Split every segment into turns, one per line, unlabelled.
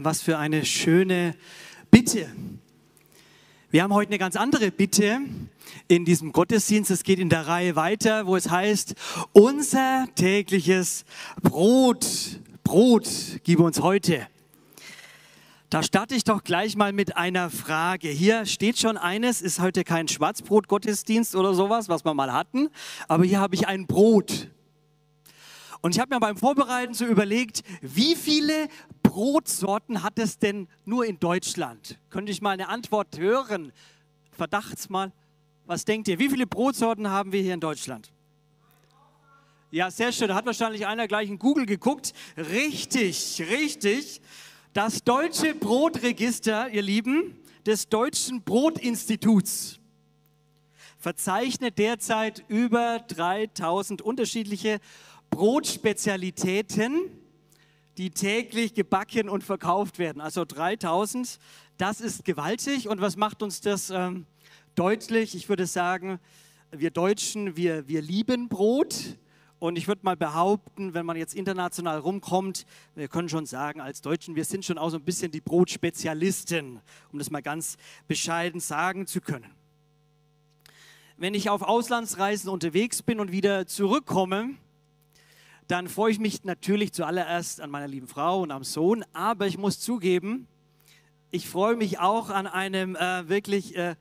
Was für eine schöne Bitte. Wir haben heute eine ganz andere Bitte in diesem Gottesdienst. Es geht in der Reihe weiter, wo es heißt, unser tägliches Brot, Brot, gib uns heute. Da starte ich doch gleich mal mit einer Frage. Hier steht schon eines, ist heute kein Schwarzbrot-Gottesdienst oder sowas, was wir mal hatten, aber hier habe ich ein Brot. Und ich habe mir beim Vorbereiten so überlegt, wie viele Brotsorten hat es denn nur in Deutschland? Könnte ich mal eine Antwort hören? Verdachtsmal. Was denkt ihr? Wie viele Brotsorten haben wir hier in Deutschland? Ja, sehr schön. Da hat wahrscheinlich einer gleich in Google geguckt. Richtig, richtig. Das deutsche Brotregister, ihr Lieben, des Deutschen Brotinstituts verzeichnet derzeit über 3000 unterschiedliche Brotspezialitäten, die täglich gebacken und verkauft werden. Also 3000, das ist gewaltig. Und was macht uns das ähm, deutlich? Ich würde sagen, wir Deutschen, wir, wir lieben Brot. Und ich würde mal behaupten, wenn man jetzt international rumkommt, wir können schon sagen, als Deutschen, wir sind schon auch so ein bisschen die Brotspezialisten, um das mal ganz bescheiden sagen zu können. Wenn ich auf Auslandsreisen unterwegs bin und wieder zurückkomme, dann freue ich mich natürlich zuallererst an meiner lieben Frau und am Sohn, aber ich muss zugeben, ich freue mich auch an einem äh, wirklich äh,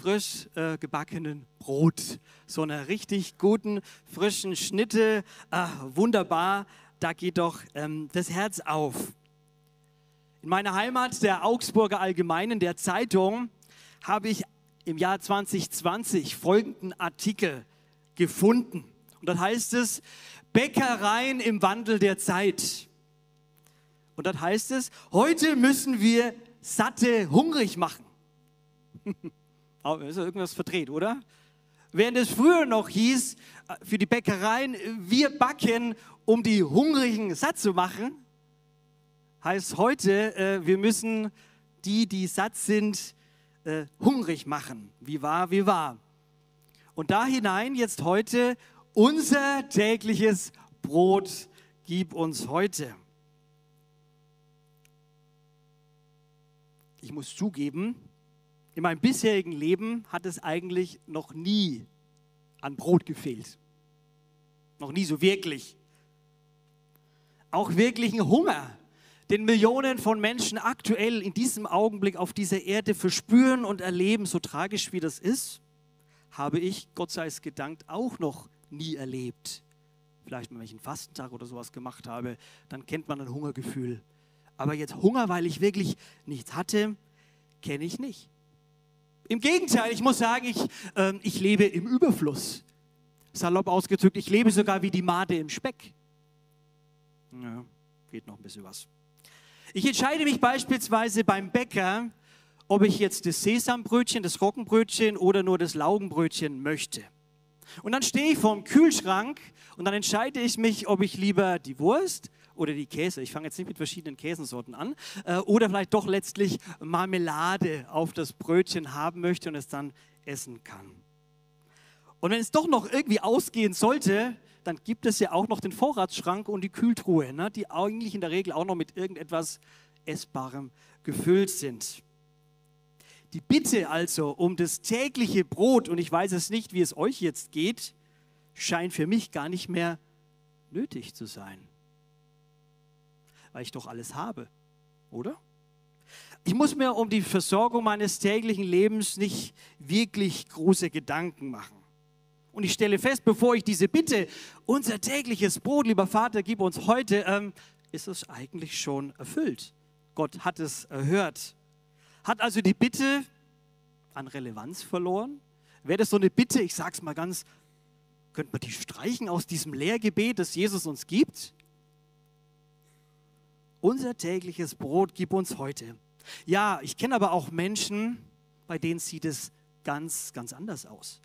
frisch äh, gebackenen Brot. So einer richtig guten, frischen Schnitte. Ah, wunderbar, da geht doch ähm, das Herz auf. In meiner Heimat, der Augsburger Allgemeinen, der Zeitung, habe ich im Jahr 2020 folgenden Artikel gefunden. Und das heißt es, Bäckereien im Wandel der Zeit. Und das heißt es, heute müssen wir Satte hungrig machen. ist ja irgendwas verdreht, oder? Während es früher noch hieß, äh, für die Bäckereien, wir backen, um die Hungrigen satt zu machen, heißt heute, äh, wir müssen die, die satt sind, äh, hungrig machen. Wie war, wie war. Und da hinein jetzt heute unser tägliches Brot gib uns heute. Ich muss zugeben, in meinem bisherigen Leben hat es eigentlich noch nie an Brot gefehlt. Noch nie so wirklich. Auch wirklichen Hunger, den Millionen von Menschen aktuell in diesem Augenblick auf dieser Erde verspüren und erleben, so tragisch wie das ist, habe ich, Gott sei es gedankt, auch noch nie erlebt. Vielleicht, wenn ich einen Fastentag oder sowas gemacht habe, dann kennt man ein Hungergefühl. Aber jetzt Hunger, weil ich wirklich nichts hatte, kenne ich nicht. Im Gegenteil, ich muss sagen, ich, äh, ich lebe im Überfluss. Salopp ausgedrückt, ich lebe sogar wie die Made im Speck. Ja, geht noch ein bisschen was. Ich entscheide mich beispielsweise beim Bäcker, ob ich jetzt das Sesambrötchen, das Roggenbrötchen oder nur das Laugenbrötchen möchte. Und dann stehe ich vorm Kühlschrank und dann entscheide ich mich, ob ich lieber die Wurst oder die Käse, ich fange jetzt nicht mit verschiedenen Käsensorten an, äh, oder vielleicht doch letztlich Marmelade auf das Brötchen haben möchte und es dann essen kann. Und wenn es doch noch irgendwie ausgehen sollte, dann gibt es ja auch noch den Vorratsschrank und die Kühltruhe, ne, die eigentlich in der Regel auch noch mit irgendetwas Essbarem gefüllt sind. Die Bitte also um das tägliche Brot, und ich weiß es nicht, wie es euch jetzt geht, scheint für mich gar nicht mehr nötig zu sein. Weil ich doch alles habe, oder? Ich muss mir um die Versorgung meines täglichen Lebens nicht wirklich große Gedanken machen. Und ich stelle fest, bevor ich diese Bitte, unser tägliches Brot, lieber Vater, gib uns heute, ähm, ist es eigentlich schon erfüllt. Gott hat es erhört. Hat also die Bitte an Relevanz verloren? Wäre das so eine Bitte, ich sage es mal ganz, könnte man die streichen aus diesem Lehrgebet, das Jesus uns gibt? unser tägliches Brot gib uns heute. Ja, ich kenne aber auch Menschen, bei denen sieht es ganz, ganz anders aus.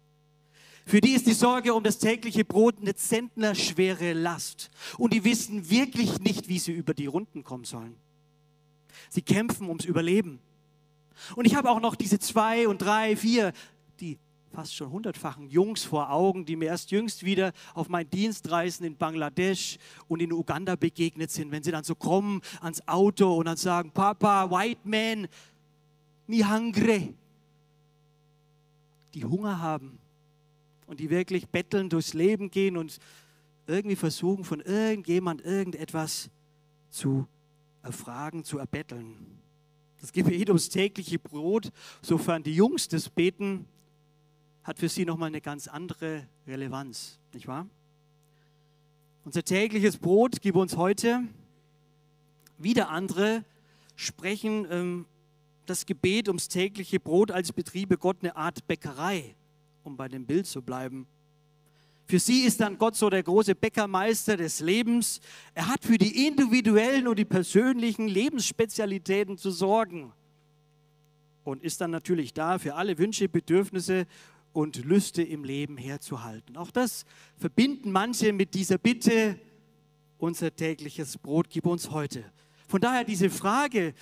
Für die ist die Sorge um das tägliche Brot eine zentnerschwere Last. Und die wissen wirklich nicht, wie sie über die Runden kommen sollen. Sie kämpfen ums Überleben. Und ich habe auch noch diese zwei und drei, vier, die fast schon hundertfachen Jungs vor Augen, die mir erst jüngst wieder auf meinen Dienstreisen in Bangladesch und in Uganda begegnet sind, wenn sie dann so kommen ans Auto und dann sagen, Papa, White Man, ni hungry. Die Hunger haben und die wirklich betteln durchs Leben gehen und irgendwie versuchen, von irgendjemand irgendetwas zu erfragen, zu erbetteln. Das Gebet ums tägliche Brot, sofern die Jungs das beten, hat für sie nochmal eine ganz andere Relevanz, nicht wahr? Unser tägliches Brot gib uns heute. Wieder andere sprechen ähm, das Gebet ums tägliche Brot als Betriebe Gott eine Art Bäckerei, um bei dem Bild zu bleiben. Für sie ist dann Gott so der große Bäckermeister des Lebens. Er hat für die individuellen und die persönlichen Lebensspezialitäten zu sorgen und ist dann natürlich da für alle Wünsche, Bedürfnisse und Lüste im Leben herzuhalten. Auch das verbinden manche mit dieser Bitte, unser tägliches Brot gib uns heute. Von daher diese Frage,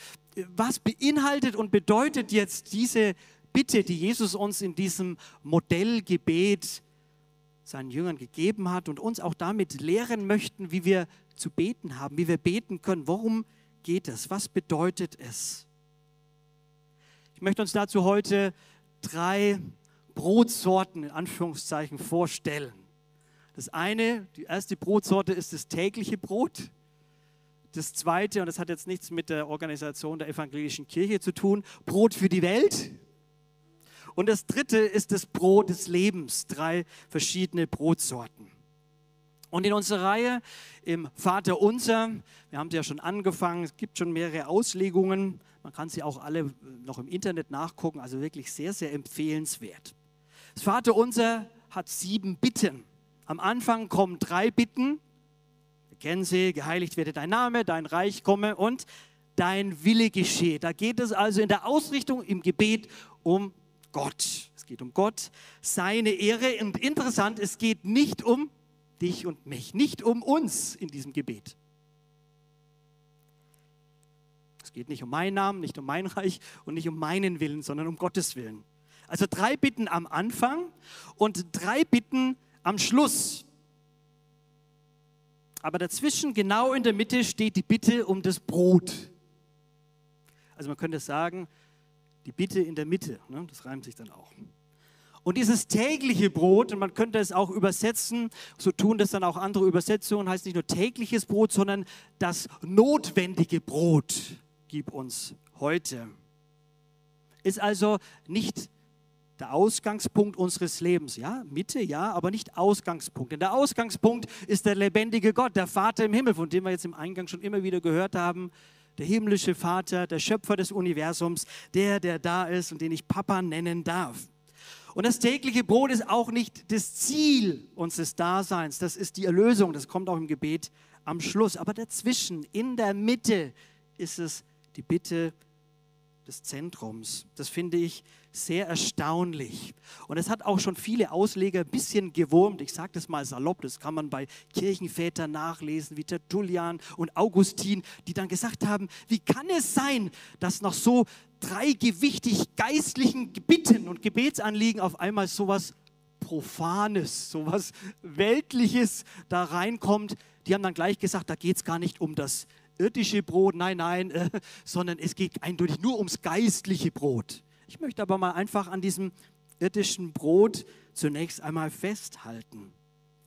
was beinhaltet und bedeutet jetzt diese Bitte, die Jesus uns in diesem Modellgebet seinen Jüngern gegeben hat und uns auch damit lehren möchten, wie wir zu beten haben, wie wir beten können. Worum geht es? Was bedeutet es? Ich möchte uns dazu heute drei Brotsorten in Anführungszeichen vorstellen. Das eine, die erste Brotsorte ist das tägliche Brot. Das zweite, und das hat jetzt nichts mit der Organisation der evangelischen Kirche zu tun, Brot für die Welt. Und das dritte ist das Brot des Lebens, drei verschiedene Brotsorten. Und in unserer Reihe im Vater Unser, wir haben sie ja schon angefangen, es gibt schon mehrere Auslegungen, man kann sie auch alle noch im Internet nachgucken, also wirklich sehr, sehr empfehlenswert. Das Vater unser hat sieben Bitten. Am Anfang kommen drei Bitten. Wir kennen sie, geheiligt werde dein Name, dein Reich komme und dein Wille geschehe. Da geht es also in der Ausrichtung im Gebet um Gott. Es geht um Gott, seine Ehre. Und interessant, es geht nicht um dich und mich, nicht um uns in diesem Gebet. Es geht nicht um meinen Namen, nicht um mein Reich und nicht um meinen Willen, sondern um Gottes Willen. Also drei Bitten am Anfang und drei Bitten am Schluss. Aber dazwischen, genau in der Mitte, steht die Bitte um das Brot. Also man könnte sagen, die Bitte in der Mitte, ne? das reimt sich dann auch. Und dieses tägliche Brot, und man könnte es auch übersetzen, so tun das dann auch andere Übersetzungen, heißt nicht nur tägliches Brot, sondern das notwendige Brot gib uns heute. Ist also nicht der Ausgangspunkt unseres Lebens. Ja, Mitte, ja, aber nicht Ausgangspunkt. Denn der Ausgangspunkt ist der lebendige Gott, der Vater im Himmel, von dem wir jetzt im Eingang schon immer wieder gehört haben. Der himmlische Vater, der Schöpfer des Universums, der, der da ist und den ich Papa nennen darf. Und das tägliche Brot ist auch nicht das Ziel unseres Daseins. Das ist die Erlösung. Das kommt auch im Gebet am Schluss. Aber dazwischen, in der Mitte, ist es die Bitte des Zentrums. Das finde ich sehr erstaunlich. Und es hat auch schon viele Ausleger ein bisschen gewurmt. Ich sage das mal salopp, das kann man bei Kirchenvätern nachlesen, wie Tertullian und Augustin, die dann gesagt haben, wie kann es sein, dass nach so drei gewichtig geistlichen Bitten und Gebetsanliegen auf einmal sowas Profanes, sowas Weltliches da reinkommt. Die haben dann gleich gesagt, da geht es gar nicht um das irdische Brot, nein, nein, äh, sondern es geht eindeutig nur ums geistliche Brot. Ich möchte aber mal einfach an diesem irdischen Brot zunächst einmal festhalten.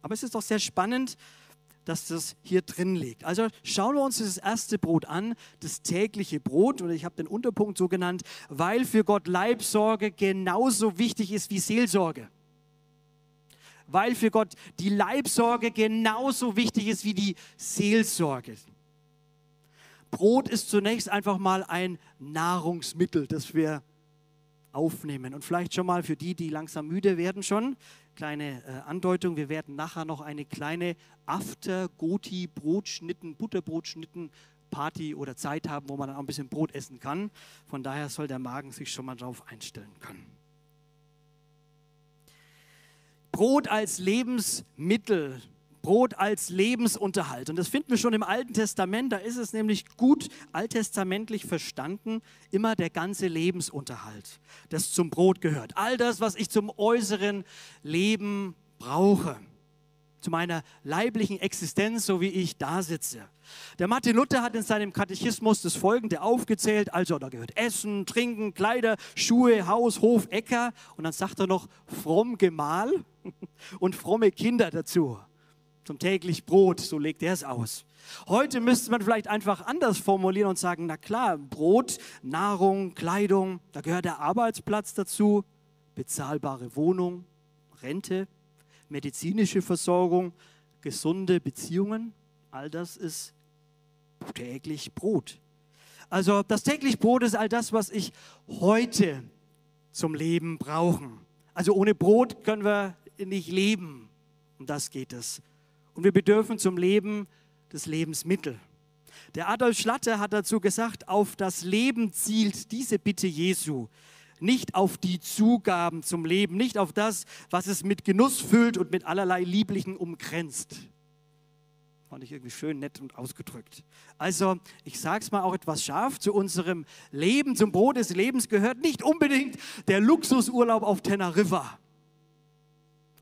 Aber es ist doch sehr spannend, dass das hier drin liegt. Also schauen wir uns das erste Brot an, das tägliche Brot, oder ich habe den Unterpunkt so genannt, weil für Gott Leibsorge genauso wichtig ist wie Seelsorge. Weil für Gott die Leibsorge genauso wichtig ist wie die Seelsorge. Brot ist zunächst einfach mal ein Nahrungsmittel, das wir aufnehmen. Und vielleicht schon mal für die, die langsam müde werden schon, kleine äh, Andeutung, wir werden nachher noch eine kleine After-Goti-Brotschnitten, Butterbrotschnitten Party oder Zeit haben, wo man dann auch ein bisschen Brot essen kann. Von daher soll der Magen sich schon mal darauf einstellen können. Brot als Lebensmittel, Brot als Lebensunterhalt. Und das finden wir schon im Alten Testament. Da ist es nämlich gut alttestamentlich verstanden, immer der ganze Lebensunterhalt, das zum Brot gehört. All das, was ich zum äußeren Leben brauche zu meiner leiblichen Existenz, so wie ich da sitze. Der Martin Luther hat in seinem Katechismus das Folgende aufgezählt. Also da gehört Essen, Trinken, Kleider, Schuhe, Haus, Hof, Äcker. Und dann sagt er noch fromm Gemahl und fromme Kinder dazu. Zum täglich Brot, so legt er es aus. Heute müsste man vielleicht einfach anders formulieren und sagen, na klar, Brot, Nahrung, Kleidung, da gehört der Arbeitsplatz dazu, bezahlbare Wohnung, Rente, medizinische Versorgung, gesunde Beziehungen, all das ist täglich Brot. Also das täglich Brot ist all das, was ich heute zum Leben brauchen. Also ohne Brot können wir nicht leben. Um das geht es. Und wir bedürfen zum Leben das Lebensmittel. Der Adolf Schlatter hat dazu gesagt, auf das Leben zielt diese Bitte Jesu nicht auf die Zugaben zum Leben, nicht auf das, was es mit Genuss füllt und mit allerlei Lieblichen umkränzt. Fand ich irgendwie schön nett und ausgedrückt. Also, ich sage es mal auch etwas scharf, zu unserem Leben, zum Brot des Lebens gehört nicht unbedingt der Luxusurlaub auf Teneriffa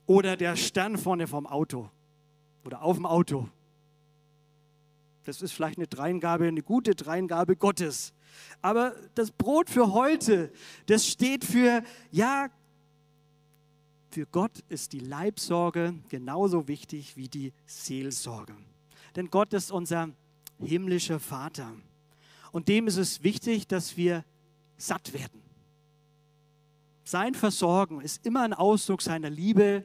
oder der Stern vorne vom Auto oder auf dem Auto. Das ist vielleicht eine Dreingabe, eine gute Dreingabe Gottes. Aber das Brot für heute, das steht für, ja, für Gott ist die Leibsorge genauso wichtig wie die Seelsorge. Denn Gott ist unser himmlischer Vater. Und dem ist es wichtig, dass wir satt werden. Sein Versorgen ist immer ein Ausdruck seiner Liebe,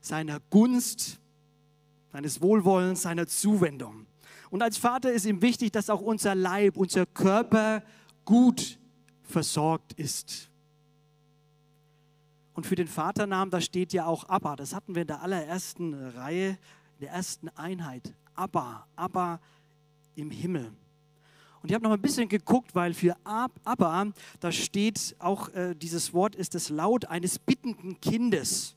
seiner Gunst, seines Wohlwollens, seiner Zuwendung. Und als Vater ist ihm wichtig, dass auch unser Leib, unser Körper gut versorgt ist. Und für den Vaternamen, da steht ja auch Abba. Das hatten wir in der allerersten Reihe, in der ersten Einheit. Abba, Abba im Himmel. Und ich habe noch ein bisschen geguckt, weil für Abba, da steht auch, äh, dieses Wort ist das Laut eines bittenden Kindes.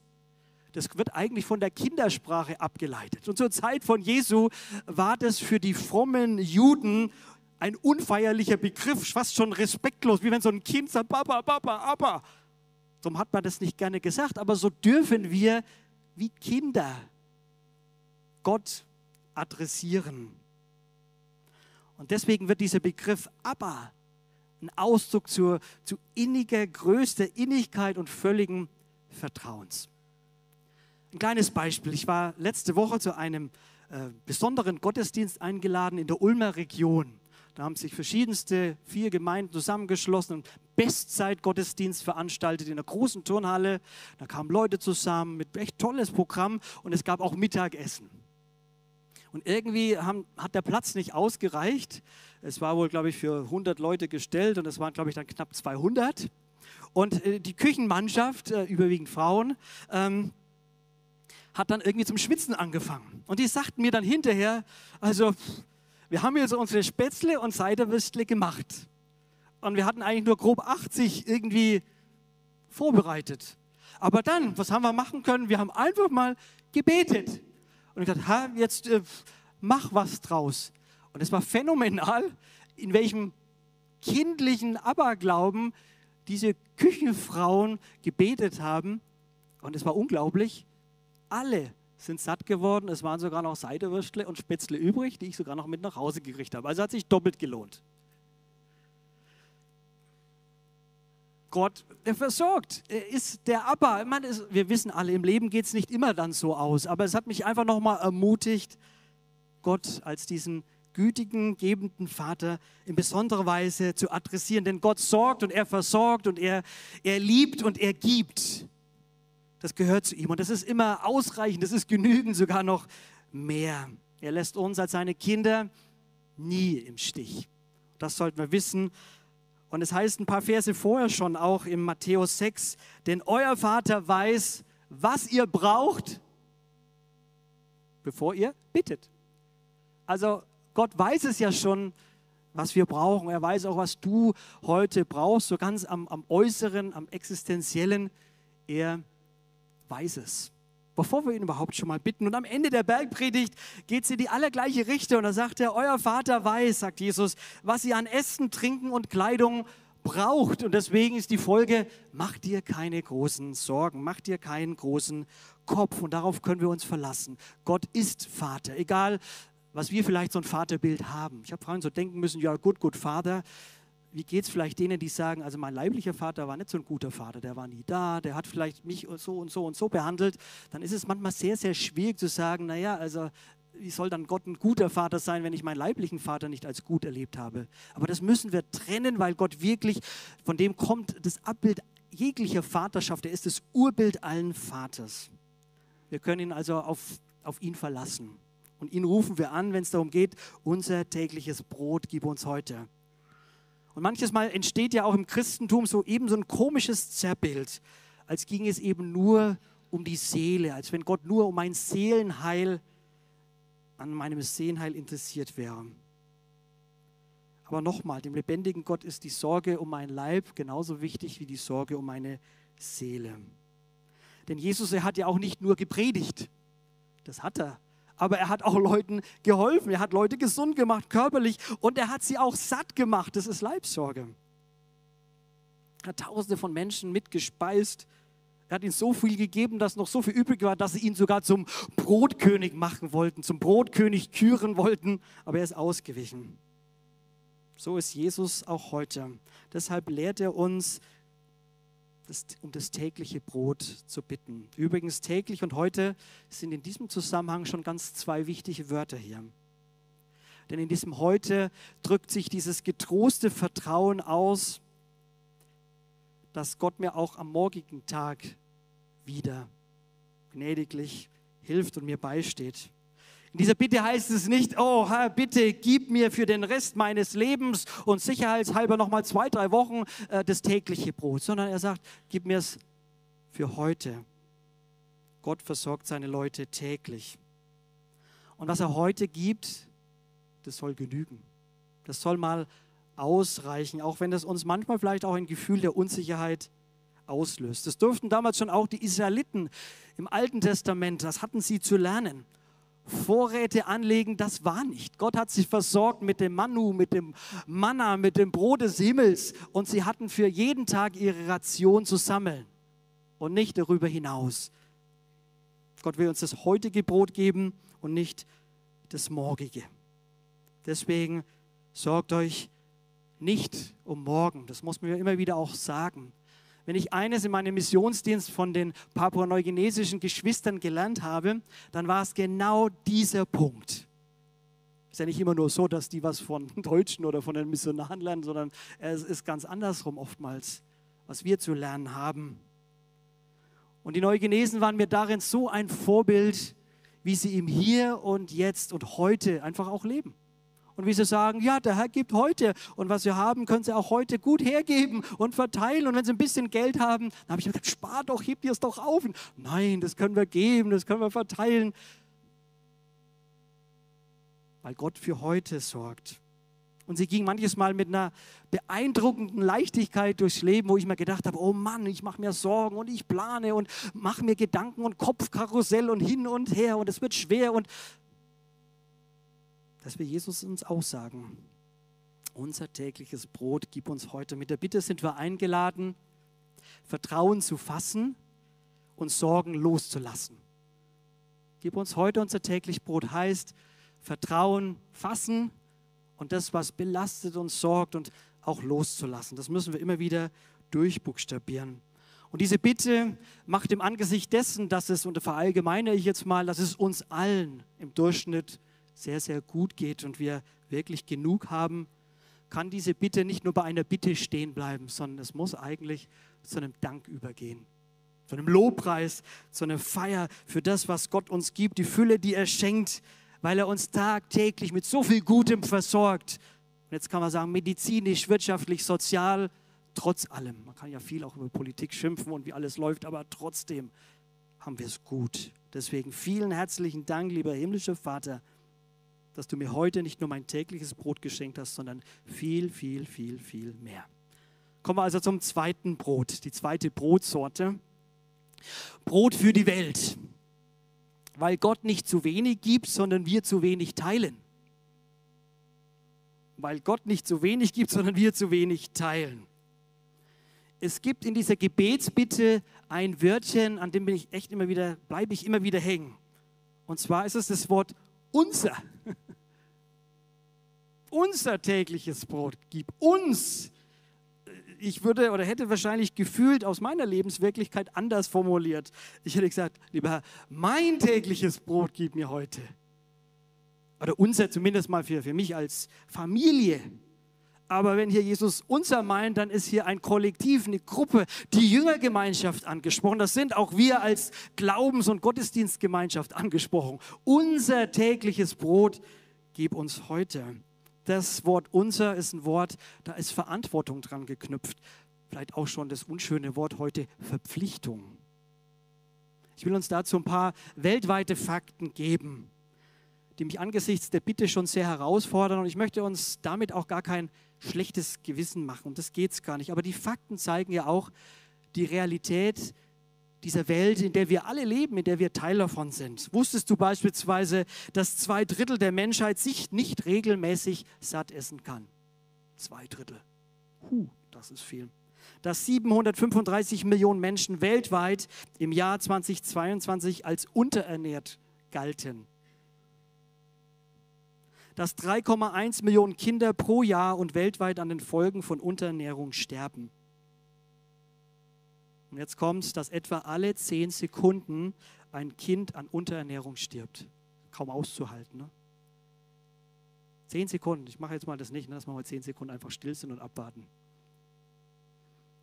Das wird eigentlich von der Kindersprache abgeleitet. Und zur Zeit von Jesu war das für die frommen Juden ein unfeierlicher Begriff, fast schon respektlos, wie wenn so ein Kind sagt, Papa, Papa, Papa. Darum hat man das nicht gerne gesagt, aber so dürfen wir wie Kinder Gott adressieren. Und deswegen wird dieser Begriff Abba ein Ausdruck zur, zu inniger, größter Innigkeit und völligen Vertrauens. Ein kleines Beispiel. Ich war letzte Woche zu einem äh, besonderen Gottesdienst eingeladen in der Ulmer Region. Da haben sich verschiedenste vier Gemeinden zusammengeschlossen und Bestzeit-Gottesdienst veranstaltet in einer großen Turnhalle. Da kamen Leute zusammen mit echt tolles Programm und es gab auch Mittagessen. Und irgendwie haben, hat der Platz nicht ausgereicht. Es war wohl, glaube ich, für 100 Leute gestellt und es waren, glaube ich, dann knapp 200. Und äh, die Küchenmannschaft, äh, überwiegend Frauen, ähm, hat dann irgendwie zum Schwitzen angefangen. Und die sagten mir dann hinterher, also wir haben jetzt unsere Spätzle und Seiderwürstle gemacht. Und wir hatten eigentlich nur grob 80 irgendwie vorbereitet. Aber dann, was haben wir machen können? Wir haben einfach mal gebetet. Und ich dachte, ha, jetzt äh, mach was draus. Und es war phänomenal, in welchem kindlichen Aberglauben diese Küchenfrauen gebetet haben. Und es war unglaublich alle sind satt geworden. Es waren sogar noch Seidewürstle und Spätzle übrig, die ich sogar noch mit nach Hause gekriegt habe. Also hat sich doppelt gelohnt. Gott, der versorgt, er ist der Abba. Man ist, wir wissen alle, im Leben geht es nicht immer dann so aus, aber es hat mich einfach nochmal ermutigt, Gott als diesen gütigen, gebenden Vater in besonderer Weise zu adressieren. Denn Gott sorgt und er versorgt und er, er liebt und er gibt das gehört zu ihm. Und das ist immer ausreichend, das ist genügend, sogar noch mehr. Er lässt uns als seine Kinder nie im Stich. Das sollten wir wissen. Und es heißt ein paar Verse vorher schon auch im Matthäus 6, denn euer Vater weiß, was ihr braucht, bevor ihr bittet. Also Gott weiß es ja schon, was wir brauchen. Er weiß auch, was du heute brauchst, so ganz am, am Äußeren, am Existenziellen. Er weiß es. Bevor wir ihn überhaupt schon mal bitten. Und am Ende der Bergpredigt geht es in die allergleiche Richtung. Und da sagt er, euer Vater weiß, sagt Jesus, was ihr an Essen, Trinken und Kleidung braucht. Und deswegen ist die Folge, mach dir keine großen Sorgen, mach dir keinen großen Kopf. Und darauf können wir uns verlassen. Gott ist Vater. Egal, was wir vielleicht so ein Vaterbild haben. Ich habe vorhin so denken müssen, ja, gut, gut, Vater. Wie geht es vielleicht denen, die sagen, also mein leiblicher Vater war nicht so ein guter Vater, der war nie da, der hat vielleicht mich so und so und so behandelt. Dann ist es manchmal sehr, sehr schwierig zu sagen, naja, also wie soll dann Gott ein guter Vater sein, wenn ich meinen leiblichen Vater nicht als gut erlebt habe? Aber das müssen wir trennen, weil Gott wirklich, von dem kommt das Abbild jeglicher Vaterschaft. Er ist das Urbild allen Vaters. Wir können ihn also auf, auf ihn verlassen. Und ihn rufen wir an, wenn es darum geht, unser tägliches Brot gib uns heute. Und manches Mal entsteht ja auch im Christentum so eben so ein komisches Zerrbild, als ging es eben nur um die Seele, als wenn Gott nur um mein Seelenheil, an meinem Seelenheil interessiert wäre. Aber nochmal, dem lebendigen Gott ist die Sorge um mein Leib genauso wichtig wie die Sorge um meine Seele. Denn Jesus, er hat ja auch nicht nur gepredigt, das hat er, aber er hat auch Leuten geholfen. Er hat Leute gesund gemacht, körperlich, und er hat sie auch satt gemacht. Das ist Leibsorge. Er hat Tausende von Menschen mitgespeist. Er hat ihnen so viel gegeben, dass noch so viel übrig war, dass sie ihn sogar zum Brotkönig machen wollten, zum Brotkönig küren wollten, aber er ist ausgewichen. So ist Jesus auch heute. Deshalb lehrt er uns, das, um das tägliche Brot zu bitten. Übrigens täglich und heute sind in diesem Zusammenhang schon ganz zwei wichtige Wörter hier. Denn in diesem heute drückt sich dieses getroste Vertrauen aus, dass Gott mir auch am morgigen Tag wieder gnädiglich hilft und mir beisteht. In dieser Bitte heißt es nicht, oh Herr, bitte gib mir für den Rest meines Lebens und sicherheitshalber nochmal zwei, drei Wochen äh, das tägliche Brot, sondern er sagt, gib mir es für heute. Gott versorgt seine Leute täglich. Und was er heute gibt, das soll genügen. Das soll mal ausreichen, auch wenn es uns manchmal vielleicht auch ein Gefühl der Unsicherheit auslöst. Das durften damals schon auch die Israeliten im Alten Testament, das hatten sie zu lernen. Vorräte anlegen, das war nicht. Gott hat sie versorgt mit dem Manu, mit dem Manna, mit dem Brot des Himmels und sie hatten für jeden Tag ihre Ration zu sammeln und nicht darüber hinaus. Gott will uns das heutige Brot geben und nicht das morgige. Deswegen sorgt euch nicht um morgen. Das muss man ja immer wieder auch sagen. Wenn ich eines in meinem Missionsdienst von den papua-neuguinesischen Geschwistern gelernt habe, dann war es genau dieser Punkt. Es ist ja nicht immer nur so, dass die was von Deutschen oder von den Missionaren lernen, sondern es ist ganz andersrum oftmals, was wir zu lernen haben. Und die Neuguinesen waren mir darin so ein Vorbild, wie sie im Hier und Jetzt und heute einfach auch leben. Und wie sie sagen, ja, der Herr gibt heute und was wir haben, können sie auch heute gut hergeben und verteilen. Und wenn sie ein bisschen Geld haben, dann habe ich gesagt, spart doch, hebt ihr es doch auf. Und nein, das können wir geben, das können wir verteilen. Weil Gott für heute sorgt. Und sie ging manches Mal mit einer beeindruckenden Leichtigkeit durchs Leben, wo ich mir gedacht habe, oh Mann, ich mache mir Sorgen und ich plane und mache mir Gedanken und Kopfkarussell und hin und her und es wird schwer und dass wir Jesus uns auch sagen, unser tägliches Brot gib uns heute. Mit der Bitte sind wir eingeladen, Vertrauen zu fassen und Sorgen loszulassen. Gib uns heute unser tägliches Brot heißt Vertrauen fassen und das, was belastet uns sorgt und auch loszulassen. Das müssen wir immer wieder durchbuchstabieren. Und diese Bitte macht im Angesicht dessen, dass es, und verallgemeine ich jetzt mal, dass es uns allen im Durchschnitt sehr, sehr gut geht und wir wirklich genug haben, kann diese Bitte nicht nur bei einer Bitte stehen bleiben, sondern es muss eigentlich zu einem Dank übergehen. Zu einem Lobpreis, zu einer Feier für das, was Gott uns gibt, die Fülle, die er schenkt, weil er uns tagtäglich mit so viel Gutem versorgt. Und jetzt kann man sagen, medizinisch, wirtschaftlich, sozial, trotz allem. Man kann ja viel auch über Politik schimpfen und wie alles läuft, aber trotzdem haben wir es gut. Deswegen vielen herzlichen Dank, lieber himmlischer Vater dass du mir heute nicht nur mein tägliches Brot geschenkt hast, sondern viel, viel, viel, viel mehr. Kommen wir also zum zweiten Brot, die zweite Brotsorte. Brot für die Welt. Weil Gott nicht zu wenig gibt, sondern wir zu wenig teilen. Weil Gott nicht zu wenig gibt, sondern wir zu wenig teilen. Es gibt in dieser Gebetsbitte ein Wörtchen, an dem bin ich echt immer wieder, bleibe ich immer wieder hängen. Und zwar ist es das Wort unser. Unser tägliches Brot gib uns. Ich würde oder hätte wahrscheinlich gefühlt aus meiner Lebenswirklichkeit anders formuliert. Ich hätte gesagt, lieber Herr, mein tägliches Brot gib mir heute. Oder unser zumindest mal für, für mich als Familie. Aber wenn hier Jesus unser meint, dann ist hier ein Kollektiv, eine Gruppe, die Jüngergemeinschaft angesprochen. Das sind auch wir als Glaubens- und Gottesdienstgemeinschaft angesprochen. Unser tägliches Brot gib uns heute. Das Wort unser ist ein Wort, da ist Verantwortung dran geknüpft. Vielleicht auch schon das unschöne Wort heute Verpflichtung. Ich will uns dazu ein paar weltweite Fakten geben, die mich angesichts der Bitte schon sehr herausfordern. Und ich möchte uns damit auch gar kein schlechtes Gewissen machen. Und das geht es gar nicht. Aber die Fakten zeigen ja auch die Realität dieser Welt, in der wir alle leben, in der wir Teil davon sind. Wusstest du beispielsweise, dass zwei Drittel der Menschheit sich nicht regelmäßig satt essen kann? Zwei Drittel. Huh, das ist viel. Dass 735 Millionen Menschen weltweit im Jahr 2022 als unterernährt galten. Dass 3,1 Millionen Kinder pro Jahr und weltweit an den Folgen von Unterernährung sterben und jetzt kommt es, dass etwa alle zehn Sekunden ein Kind an Unterernährung stirbt. Kaum auszuhalten. Ne? Zehn Sekunden, ich mache jetzt mal das nicht, ne, dass wir mal zehn Sekunden einfach still sind und abwarten.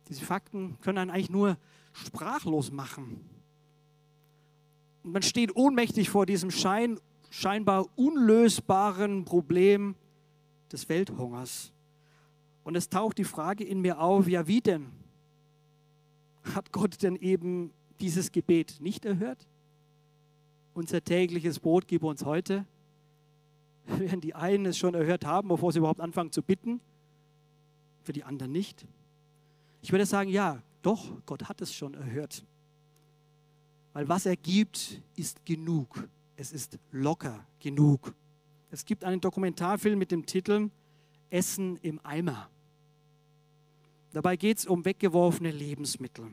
Diese Fakten können einen eigentlich nur sprachlos machen. Und man steht ohnmächtig vor diesem Schein, scheinbar unlösbaren Problem des Welthungers. Und es taucht die Frage in mir auf, ja wie denn? Hat Gott denn eben dieses Gebet nicht erhört? Unser tägliches Brot gib uns heute. Während die einen es schon erhört haben, bevor sie überhaupt anfangen zu bitten, für die anderen nicht. Ich würde sagen, ja, doch, Gott hat es schon erhört. Weil was er gibt, ist genug. Es ist locker genug. Es gibt einen Dokumentarfilm mit dem Titel Essen im Eimer. Dabei geht es um weggeworfene Lebensmittel.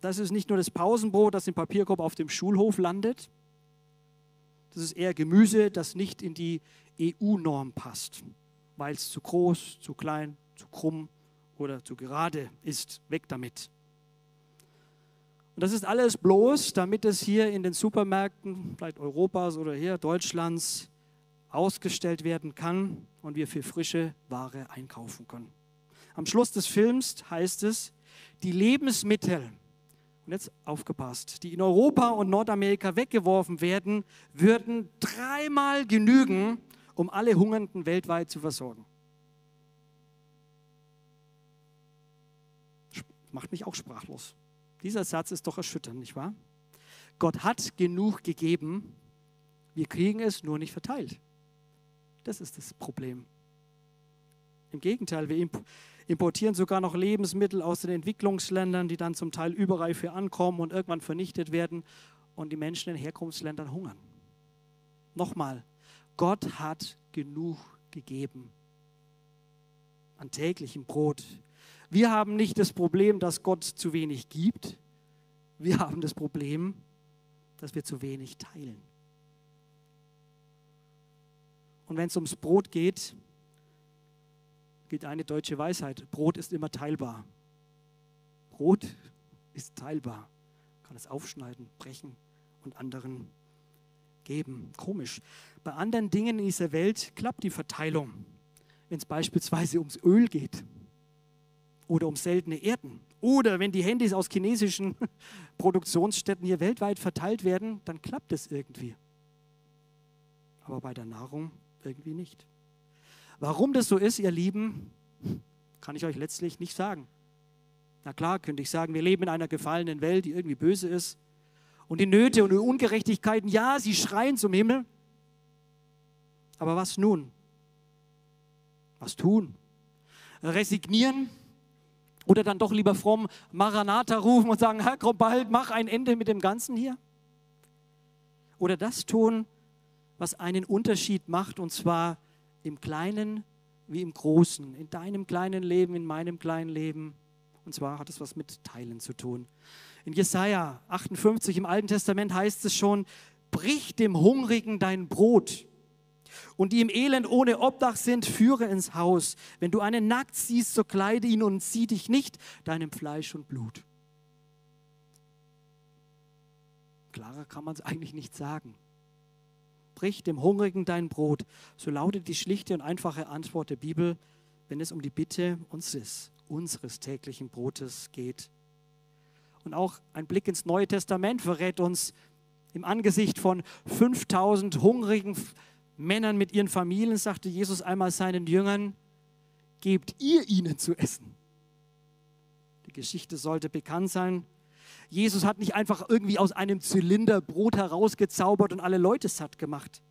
Das ist nicht nur das Pausenbrot, das im Papierkorb auf dem Schulhof landet. Das ist eher Gemüse, das nicht in die EU-Norm passt, weil es zu groß, zu klein, zu krumm oder zu gerade ist. Weg damit. Und das ist alles bloß, damit es hier in den Supermärkten, vielleicht Europas oder hier Deutschlands, ausgestellt werden kann und wir für frische Ware einkaufen können. Am Schluss des Films heißt es, die Lebensmittel, und jetzt aufgepasst, die in Europa und Nordamerika weggeworfen werden, würden dreimal genügen, um alle Hungernden weltweit zu versorgen. Macht mich auch sprachlos. Dieser Satz ist doch erschütternd, nicht wahr? Gott hat genug gegeben, wir kriegen es nur nicht verteilt. Das ist das Problem. Im Gegenteil, wir importieren sogar noch Lebensmittel aus den Entwicklungsländern, die dann zum Teil überreif hier ankommen und irgendwann vernichtet werden und die Menschen in Herkunftsländern hungern. Nochmal, Gott hat genug gegeben an täglichem Brot. Wir haben nicht das Problem, dass Gott zu wenig gibt. Wir haben das Problem, dass wir zu wenig teilen. Und wenn es ums Brot geht, gilt eine deutsche Weisheit. Brot ist immer teilbar. Brot ist teilbar. Man kann es aufschneiden, brechen und anderen geben. Komisch. Bei anderen Dingen in dieser Welt klappt die Verteilung. Wenn es beispielsweise ums Öl geht oder um seltene Erden oder wenn die Handys aus chinesischen Produktionsstätten hier weltweit verteilt werden, dann klappt es irgendwie. Aber bei der Nahrung irgendwie nicht. Warum das so ist, ihr Lieben, kann ich euch letztlich nicht sagen. Na klar, könnte ich sagen, wir leben in einer gefallenen Welt, die irgendwie böse ist. Und die Nöte und die Ungerechtigkeiten, ja, sie schreien zum Himmel. Aber was nun? Was tun? Resignieren? Oder dann doch lieber fromm Maranatha rufen und sagen, Herr, komm bald, mach ein Ende mit dem Ganzen hier? Oder das tun, was einen Unterschied macht, und zwar im Kleinen wie im Großen, in deinem kleinen Leben, in meinem kleinen Leben. Und zwar hat es was mit Teilen zu tun. In Jesaja 58 im Alten Testament heißt es schon: Brich dem Hungrigen dein Brot und die im Elend ohne Obdach sind, führe ins Haus. Wenn du einen nackt siehst, so kleide ihn und zieh dich nicht deinem Fleisch und Blut. Klarer kann man es eigentlich nicht sagen. Brich dem Hungrigen dein Brot. So lautet die schlichte und einfache Antwort der Bibel, wenn es um die Bitte unseres, unseres täglichen Brotes geht. Und auch ein Blick ins Neue Testament verrät uns, im Angesicht von 5000 hungrigen Männern mit ihren Familien, sagte Jesus einmal seinen Jüngern, gebt ihr ihnen zu essen. Die Geschichte sollte bekannt sein. Jesus hat nicht einfach irgendwie aus einem Zylinder Brot herausgezaubert und alle Leute satt gemacht.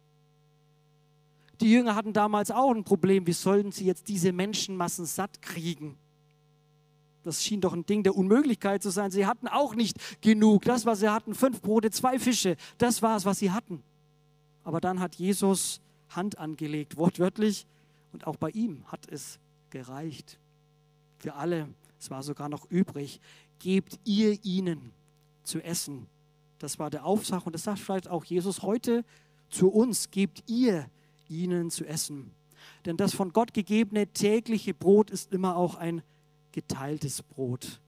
Die Jünger hatten damals auch ein Problem. Wie sollten sie jetzt diese Menschenmassen satt kriegen? Das schien doch ein Ding der Unmöglichkeit zu sein. Sie hatten auch nicht genug. Das, was sie hatten, fünf Brote, zwei Fische, das war es, was sie hatten. Aber dann hat Jesus Hand angelegt, wortwörtlich, und auch bei ihm hat es gereicht. Für alle, es war sogar noch übrig. Gebt ihr ihnen zu essen. Das war der Auftrag und das sagt vielleicht auch Jesus heute zu uns. Gebt ihr ihnen zu essen. Denn das von Gott gegebene tägliche Brot ist immer auch ein geteiltes Brot.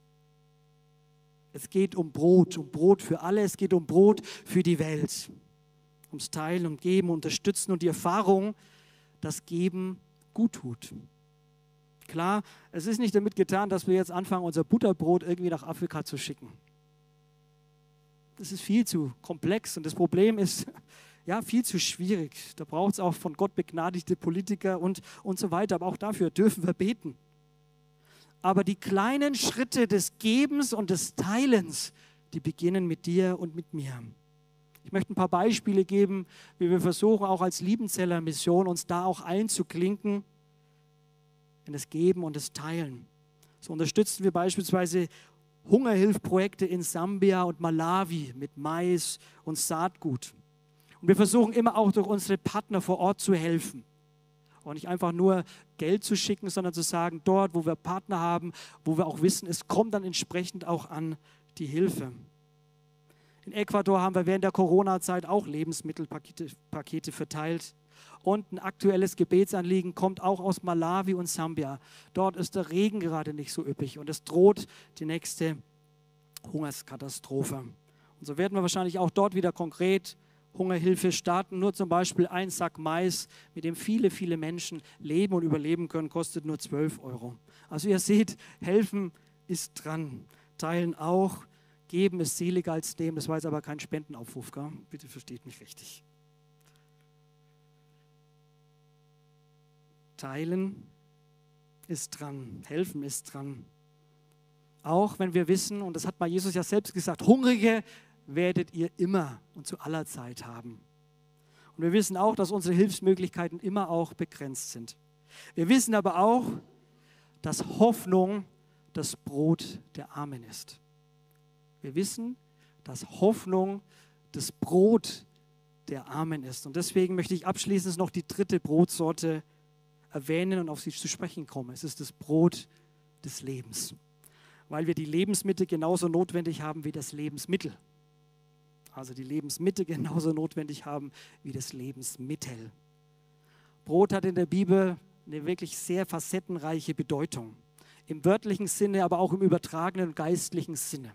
Es geht um Brot, um Brot für alle, es geht um Brot für die Welt. Ums Teilen, um Geben, Unterstützen und die Erfahrung, dass Geben gut tut. Klar, es ist nicht damit getan, dass wir jetzt anfangen, unser Butterbrot irgendwie nach Afrika zu schicken. Das ist viel zu komplex und das Problem ist, ja, viel zu schwierig. Da braucht es auch von Gott begnadigte Politiker und, und so weiter. Aber auch dafür dürfen wir beten. Aber die kleinen Schritte des Gebens und des Teilens, die beginnen mit dir und mit mir. Ich möchte ein paar Beispiele geben, wie wir versuchen, auch als Liebenzeller Mission uns da auch einzuklinken in das Geben und das Teilen. So unterstützen wir beispielsweise Hungerhilfprojekte in Sambia und Malawi mit Mais und Saatgut. Und wir versuchen immer auch durch unsere Partner vor Ort zu helfen. Und nicht einfach nur Geld zu schicken, sondern zu sagen, dort, wo wir Partner haben, wo wir auch wissen, es kommt dann entsprechend auch an die Hilfe. In Ecuador haben wir während der Corona-Zeit auch Lebensmittelpakete Pakete verteilt. Und ein aktuelles Gebetsanliegen kommt auch aus Malawi und Sambia. Dort ist der Regen gerade nicht so üppig und es droht die nächste Hungerskatastrophe. Und so werden wir wahrscheinlich auch dort wieder konkret Hungerhilfe starten. Nur zum Beispiel ein Sack Mais, mit dem viele, viele Menschen leben und überleben können, kostet nur 12 Euro. Also ihr seht, helfen ist dran. Teilen auch. Geben ist seliger als dem. Das war jetzt aber kein Spendenaufruf. Gell? Bitte versteht mich richtig. Teilen ist dran. Helfen ist dran. Auch wenn wir wissen, und das hat mal Jesus ja selbst gesagt, Hungrige werdet ihr immer und zu aller Zeit haben. Und wir wissen auch, dass unsere Hilfsmöglichkeiten immer auch begrenzt sind. Wir wissen aber auch, dass Hoffnung das Brot der Armen ist. Wir wissen, dass Hoffnung das Brot der Armen ist. Und deswegen möchte ich abschließend noch die dritte Brotsorte erwähnen und auf sie zu sprechen kommen. Es ist das Brot des Lebens, weil wir die Lebensmittel genauso notwendig haben wie das Lebensmittel also die Lebensmitte genauso notwendig haben wie das Lebensmittel. Brot hat in der Bibel eine wirklich sehr facettenreiche Bedeutung. Im wörtlichen Sinne, aber auch im übertragenen und geistlichen Sinne.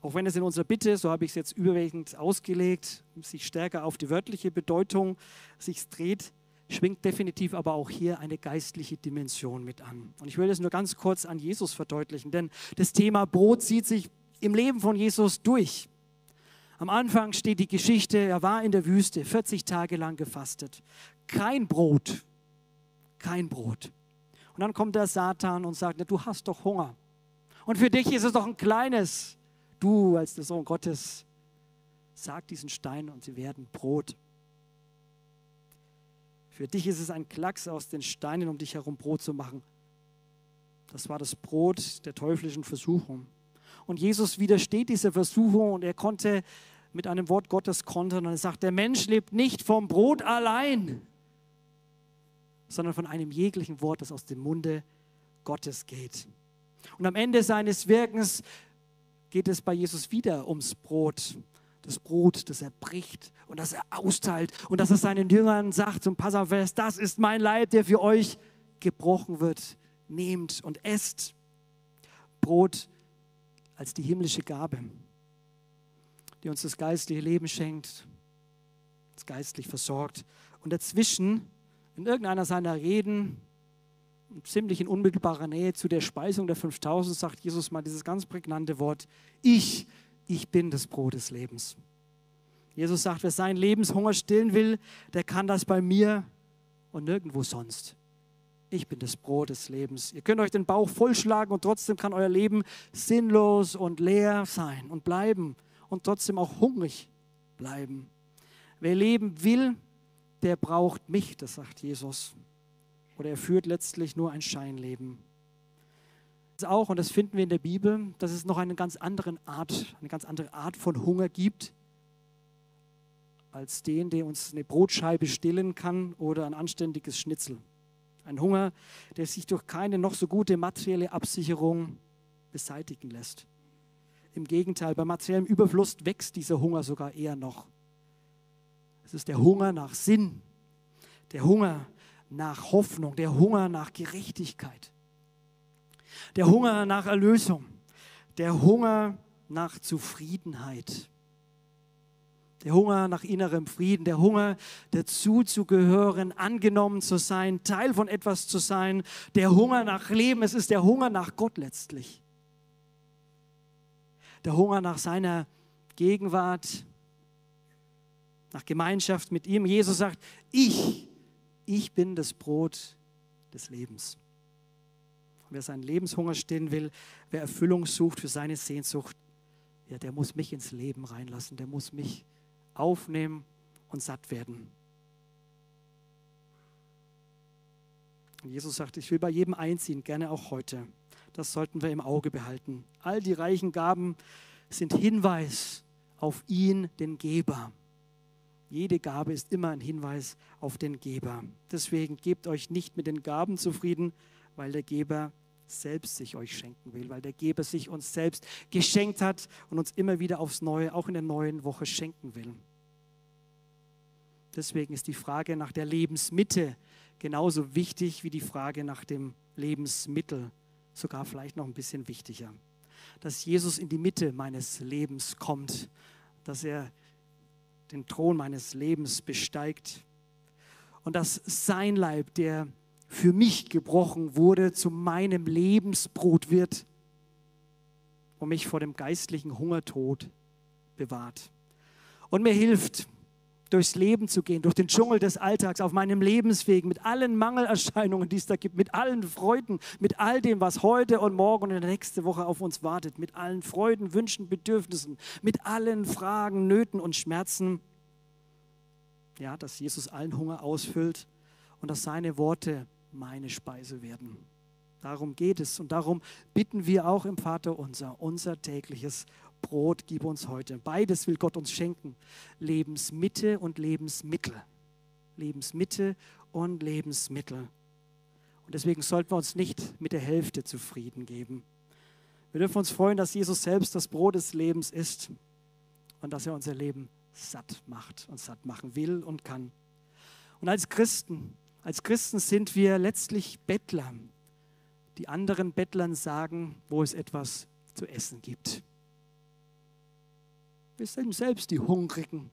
Auch wenn es in unserer Bitte, so habe ich es jetzt überwiegend ausgelegt, sich stärker auf die wörtliche Bedeutung sich dreht, schwingt definitiv aber auch hier eine geistliche Dimension mit an. Und ich will das nur ganz kurz an Jesus verdeutlichen, denn das Thema Brot zieht sich im Leben von Jesus durch. Am Anfang steht die Geschichte, er war in der Wüste, 40 Tage lang gefastet. Kein Brot, kein Brot. Und dann kommt der Satan und sagt, du hast doch Hunger. Und für dich ist es doch ein kleines. Du als der Sohn Gottes, sag diesen Stein und sie werden Brot. Für dich ist es ein Klacks aus den Steinen, um dich herum Brot zu machen. Das war das Brot der teuflischen Versuchung. Und Jesus widersteht dieser Versuchung und er konnte mit einem Wort Gottes kontern und er sagt, der Mensch lebt nicht vom Brot allein, sondern von einem jeglichen Wort, das aus dem Munde Gottes geht. Und am Ende seines Wirkens geht es bei Jesus wieder ums Brot das Brot, das er bricht und das er austeilt und dass er seinen Jüngern sagt zum Passafest, das ist mein Leib, der für euch gebrochen wird. Nehmt und esst Brot als die himmlische Gabe, die uns das geistliche Leben schenkt, uns geistlich versorgt. Und dazwischen, in irgendeiner seiner Reden, ziemlich in unmittelbarer Nähe zu der Speisung der 5000, sagt Jesus mal dieses ganz prägnante Wort, ich ich bin das Brot des Lebens. Jesus sagt, wer seinen Lebenshunger stillen will, der kann das bei mir und nirgendwo sonst. Ich bin das Brot des Lebens. Ihr könnt euch den Bauch vollschlagen und trotzdem kann euer Leben sinnlos und leer sein und bleiben und trotzdem auch hungrig bleiben. Wer leben will, der braucht mich, das sagt Jesus. Oder er führt letztlich nur ein Scheinleben auch, und das finden wir in der Bibel, dass es noch eine ganz andere Art, eine ganz andere Art von Hunger gibt, als den, der uns eine Brotscheibe stillen kann oder ein anständiges Schnitzel. Ein Hunger, der sich durch keine noch so gute materielle Absicherung beseitigen lässt. Im Gegenteil, bei materiellem Überfluss wächst dieser Hunger sogar eher noch. Es ist der Hunger nach Sinn, der Hunger nach Hoffnung, der Hunger nach Gerechtigkeit der Hunger nach Erlösung, der Hunger nach Zufriedenheit, der Hunger nach innerem Frieden, der Hunger dazu zu gehören, angenommen zu sein, Teil von etwas zu sein, der Hunger nach Leben, es ist der Hunger nach Gott letztlich. Der Hunger nach seiner Gegenwart, nach Gemeinschaft mit ihm. Jesus sagt, ich, ich bin das Brot des Lebens. Wer seinen Lebenshunger stillen will, wer Erfüllung sucht für seine Sehnsucht, ja, der muss mich ins Leben reinlassen, der muss mich aufnehmen und satt werden. Und Jesus sagt, ich will bei jedem einziehen, gerne auch heute. Das sollten wir im Auge behalten. All die reichen Gaben sind Hinweis auf ihn, den Geber. Jede Gabe ist immer ein Hinweis auf den Geber. Deswegen gebt euch nicht mit den Gaben zufrieden, weil der Geber selbst sich euch schenken will, weil der Geber sich uns selbst geschenkt hat und uns immer wieder aufs Neue, auch in der neuen Woche schenken will. Deswegen ist die Frage nach der Lebensmitte genauso wichtig wie die Frage nach dem Lebensmittel, sogar vielleicht noch ein bisschen wichtiger. Dass Jesus in die Mitte meines Lebens kommt, dass er den Thron meines Lebens besteigt und dass sein Leib, der für mich gebrochen wurde, zu meinem Lebensbrot wird und mich vor dem geistlichen Hungertod bewahrt. Und mir hilft, durchs Leben zu gehen, durch den Dschungel des Alltags, auf meinem Lebensweg, mit allen Mangelerscheinungen, die es da gibt, mit allen Freuden, mit all dem, was heute und morgen und in der nächsten Woche auf uns wartet, mit allen Freuden, Wünschen, Bedürfnissen, mit allen Fragen, Nöten und Schmerzen. Ja, dass Jesus allen Hunger ausfüllt und dass seine Worte meine Speise werden. Darum geht es und darum bitten wir auch im Vater unser, unser tägliches Brot gib uns heute. Beides will Gott uns schenken. Lebensmitte und Lebensmittel. Lebensmitte und Lebensmittel. Und deswegen sollten wir uns nicht mit der Hälfte zufrieden geben. Wir dürfen uns freuen, dass Jesus selbst das Brot des Lebens ist und dass er unser Leben satt macht und satt machen will und kann. Und als Christen als Christen sind wir letztlich Bettler, die anderen Bettlern sagen, wo es etwas zu essen gibt. Wir sind selbst die Hungrigen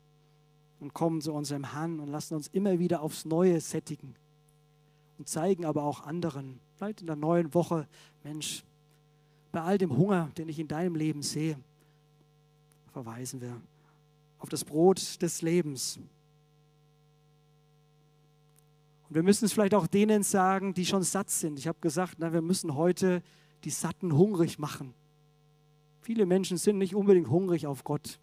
und kommen zu unserem Herrn und lassen uns immer wieder aufs Neue sättigen und zeigen aber auch anderen, vielleicht in der neuen Woche, Mensch, bei all dem Hunger, den ich in deinem Leben sehe, verweisen wir auf das Brot des Lebens, und wir müssen es vielleicht auch denen sagen, die schon satt sind. Ich habe gesagt, na, wir müssen heute die Satten hungrig machen. Viele Menschen sind nicht unbedingt hungrig auf Gott.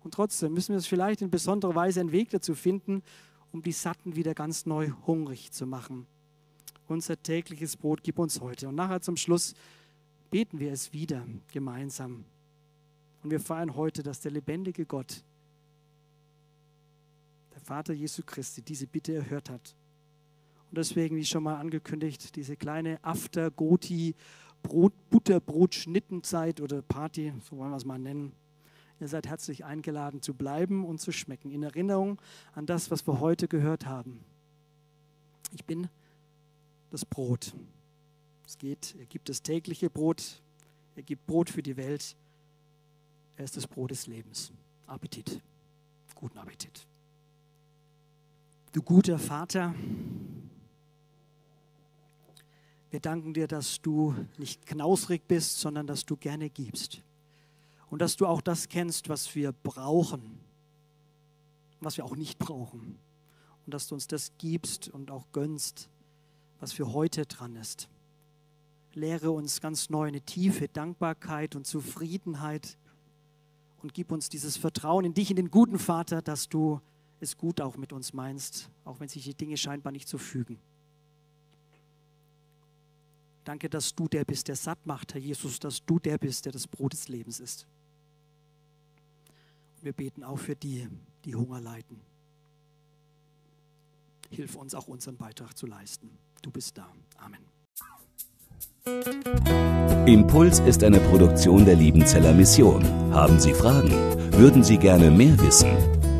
Und trotzdem müssen wir es vielleicht in besonderer Weise einen Weg dazu finden, um die Satten wieder ganz neu hungrig zu machen. Unser tägliches Brot gib uns heute. Und nachher zum Schluss beten wir es wieder gemeinsam. Und wir feiern heute, dass der lebendige Gott, der Vater Jesu Christi, diese Bitte erhört hat. Und deswegen, wie schon mal angekündigt, diese kleine After-Goti Brot, Butterbrot-Schnittenzeit oder Party, so wollen wir es mal nennen. Ihr seid herzlich eingeladen zu bleiben und zu schmecken, in Erinnerung an das, was wir heute gehört haben. Ich bin das Brot. Es geht, er gibt das tägliche Brot, er gibt Brot für die Welt. Er ist das Brot des Lebens. Appetit. Guten Appetit. Du guter Vater, wir danken dir, dass du nicht knausrig bist, sondern dass du gerne gibst. Und dass du auch das kennst, was wir brauchen, was wir auch nicht brauchen. Und dass du uns das gibst und auch gönnst, was für heute dran ist. Lehre uns ganz neu eine tiefe Dankbarkeit und Zufriedenheit und gib uns dieses Vertrauen in dich, in den guten Vater, dass du es gut auch mit uns meinst, auch wenn sich die Dinge scheinbar nicht so fügen. Danke, dass du der bist, der satt macht, Herr Jesus, dass du der bist, der das Brot des Lebens ist. Und wir beten auch für die, die Hunger leiden. Hilf uns auch unseren Beitrag zu leisten. Du bist da. Amen.
Impuls ist eine Produktion der Liebenzeller Mission. Haben Sie Fragen? Würden Sie gerne mehr wissen?